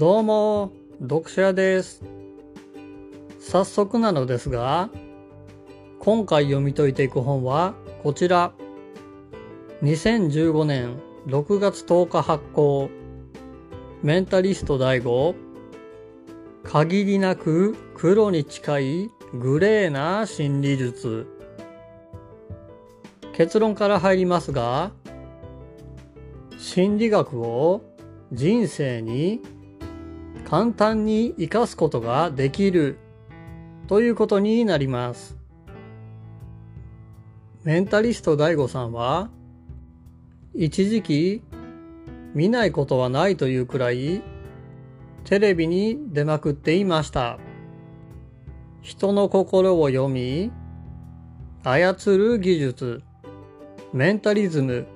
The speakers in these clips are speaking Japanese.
どうも、読書屋です。早速なのですが、今回読み解いていく本はこちら。2015年6月10日発行。メンタリスト DAIGO。限りなく黒に近いグレーな心理術。結論から入りますが、心理学を人生に簡単に活かすことができるということになります。メンタリスト DAIGO さんは一時期見ないことはないというくらいテレビに出まくっていました。人の心を読み操る技術メンタリズム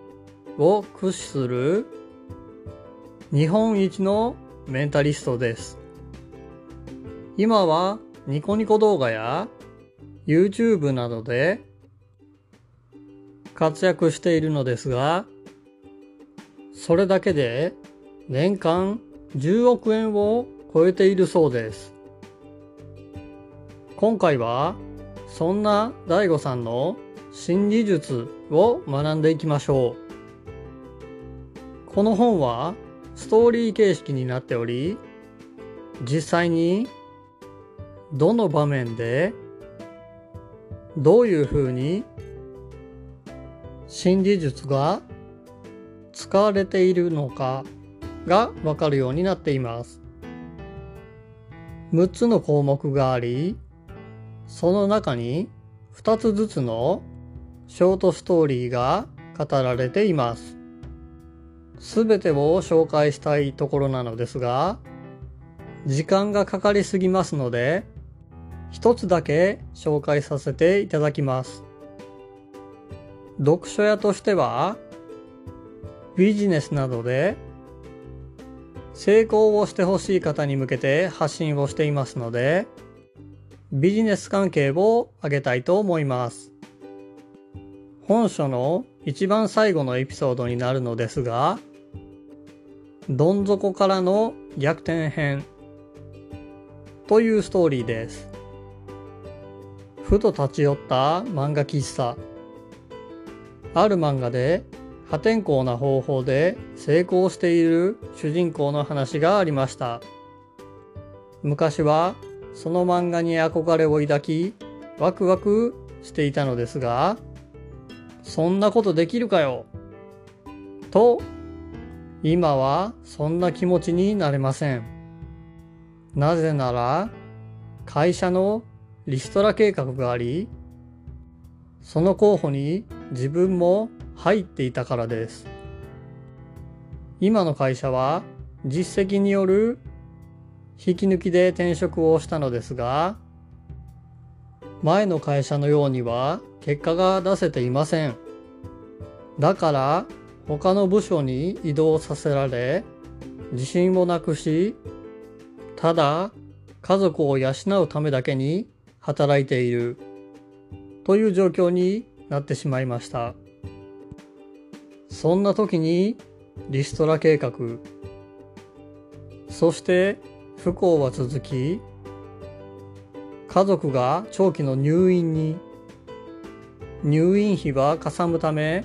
を駆使する日本一のメンタリストです。今はニコニコ動画や YouTube などで活躍しているのですが、それだけで年間10億円を超えているそうです。今回はそんな DAIGO さんの心理術を学んでいきましょう。この本はストーリー形式になっており、実際にどの場面でどういうふうに心理術が使われているのかがわかるようになっています。6つの項目があり、その中に2つずつのショートストーリーが語られています。すべてを紹介したいところなのですが、時間がかかりすぎますので、一つだけ紹介させていただきます。読書屋としては、ビジネスなどで成功をしてほしい方に向けて発信をしていますので、ビジネス関係を挙げたいと思います。本書の一番最後のエピソードになるのですが、どん底からの逆転編というストーリーです。ふと立ち寄った漫画喫茶。ある漫画で破天荒な方法で成功している主人公の話がありました。昔はその漫画に憧れを抱きワクワクしていたのですが、そんなことできるかよ？と、今はそんな気持ちになれません。なぜなら、会社のリストラ計画があり、その候補に自分も入っていたからです。今の会社は実績による引き抜きで転職をしたのですが、前の会社のようには結果が出せていません。だから他の部署に移動させられ、自信をなくし、ただ家族を養うためだけに働いているという状況になってしまいました。そんな時にリストラ計画、そして不幸は続き、家族が長期の入院に、入院費はかさむため、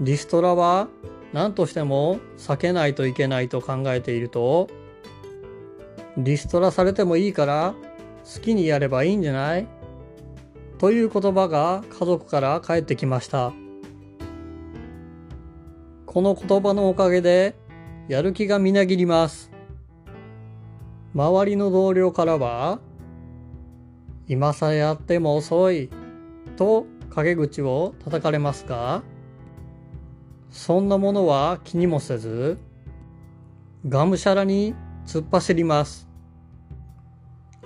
リストラは何としても避けないといけないと考えていると、リストラされてもいいから好きにやればいいんじゃない？という言葉が家族から返ってきました。この言葉のおかげでやる気がみなぎります。周りの同僚からは、今さやっても遅いと陰口を叩かれますが、そんなものは気にもせず、がむしゃらに突っ走ります。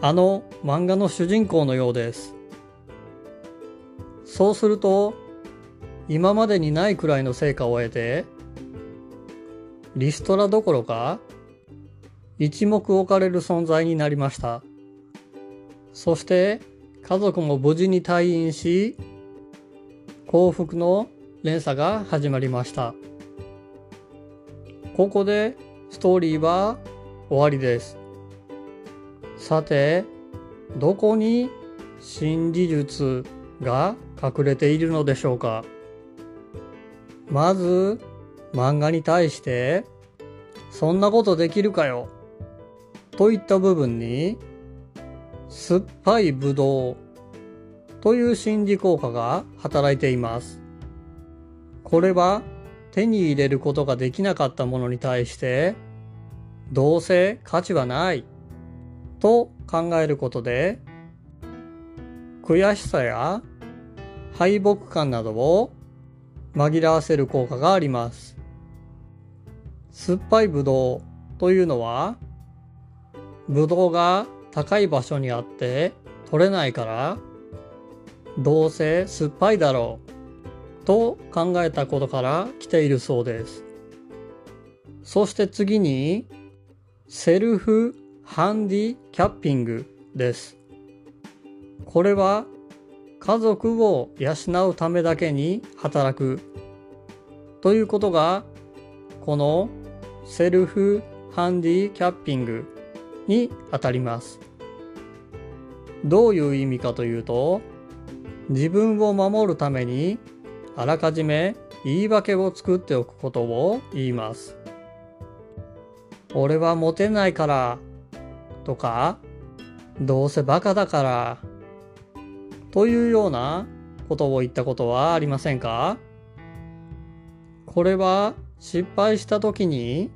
あの漫画の主人公のようです。そうすると、今までにないくらいの成果を得て、リストラどころか、一目置かれる存在になりました。そして、家族も無事に退院し、幸福の連鎖が始まりました。ここでストーリーは終わりです。さて、どこに新技術が隠れているのでしょうかまず漫画に対してそんなことできるかよといった部分に酸っぱいぶどうという心理効果が働いています。これは手に入れることができなかったものに対してどうせ価値はないと考えることで悔しさや敗北感などを紛らわせる効果があります。酸っぱいブドウというのは、ブドウが高い場所にあって取れないから、どうせ酸っぱいだろうと考えたことから来ているそうです。そして次に、セルフハンディキャッピングです。これは家族を養うためだけに働くということがこのセルフハンディキャッピングにあたります。どういう意味かというと自分を守るためにあらかじめ言い訳を作っておくことを言います。俺はモテないからとかどうせバカだからというようなことを言ったことはありませんか？これは失敗した時に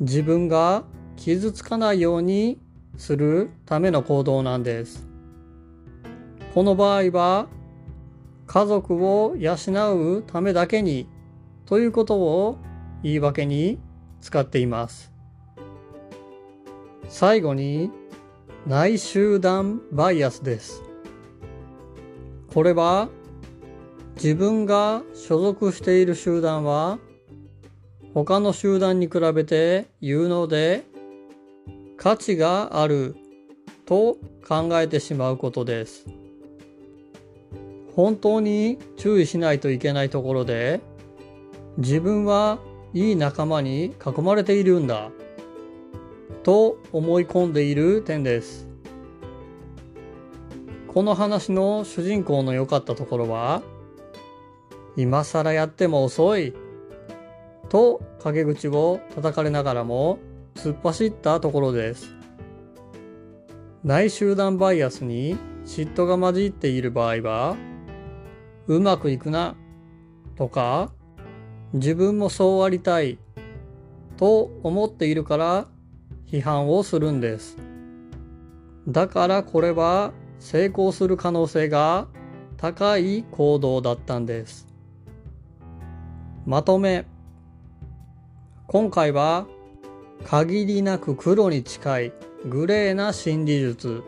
自分が傷つかないようにするための行動なんです。この場合は家族を養うためだけにということを言い訳に使っています。最後に内集団バイアスです。これは自分が所属している集団は他の集団に比べて有能で価値があると考えてしまうことです。本当に注意しないといけないところで自分はいい仲間に囲まれているんだと思い込んでいる点です。この話の主人公の良かったところは、今更やっても遅いと陰口を叩かれながらも突っ走ったところです。内集団バイアスに嫉妬が混じっている場合は、うまくいくなとか、自分もそうありたいと思っているから批判をするんです。だからこれは成功する可能性が高い行動だったんです。まとめ。今回は限りなく黒に近いグレーな心理術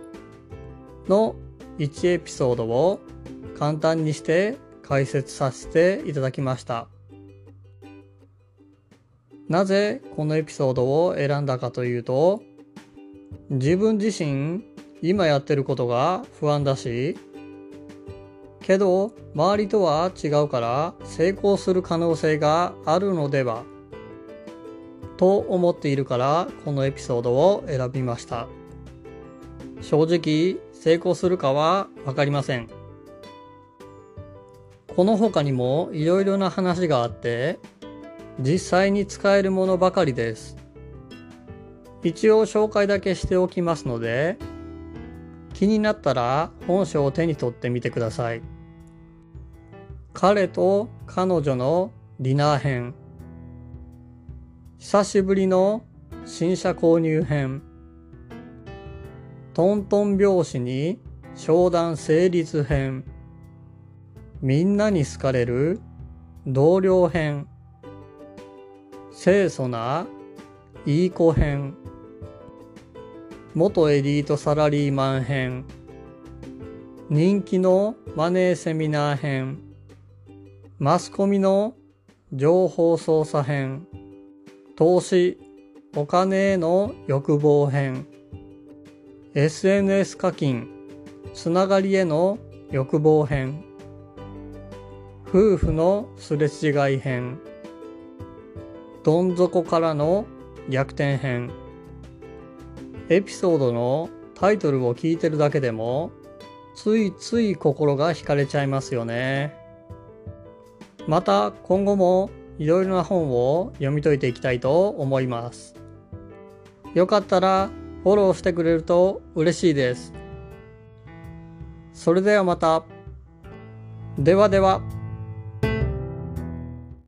の1エピソードを簡単にして解説させていただきました。なぜこのエピソードを選んだかというと自分自身今やってることが不安だし、けど周りとは違うから成功する可能性があるのではと思っているからこのエピソードを選びました。正直成功するかはわかりません。この他にもいろいろな話があって実際に使えるものばかりです。一応紹介だけしておきますので気になったら本書を手に取ってみてください。彼と彼女のディナー編。久しぶりの新車購入編。トントン拍子に商談成立編。みんなに好かれる同僚編。清楚ないい子編。元エリートサラリーマン編人気のマネーセミナー編マスコミの情報操作編投資お金への欲望編。SNS 課金つながりへの欲望編。夫婦のすれ違い編。どん底からの逆転編。エピソードのタイトルを聞いてるだけでもついつい心が惹かれちゃいますよね。また今後もいろいろな本を読み解いていきたいと思います。よかったらフォローしてくれると嬉しいです。それではまた。ではでは。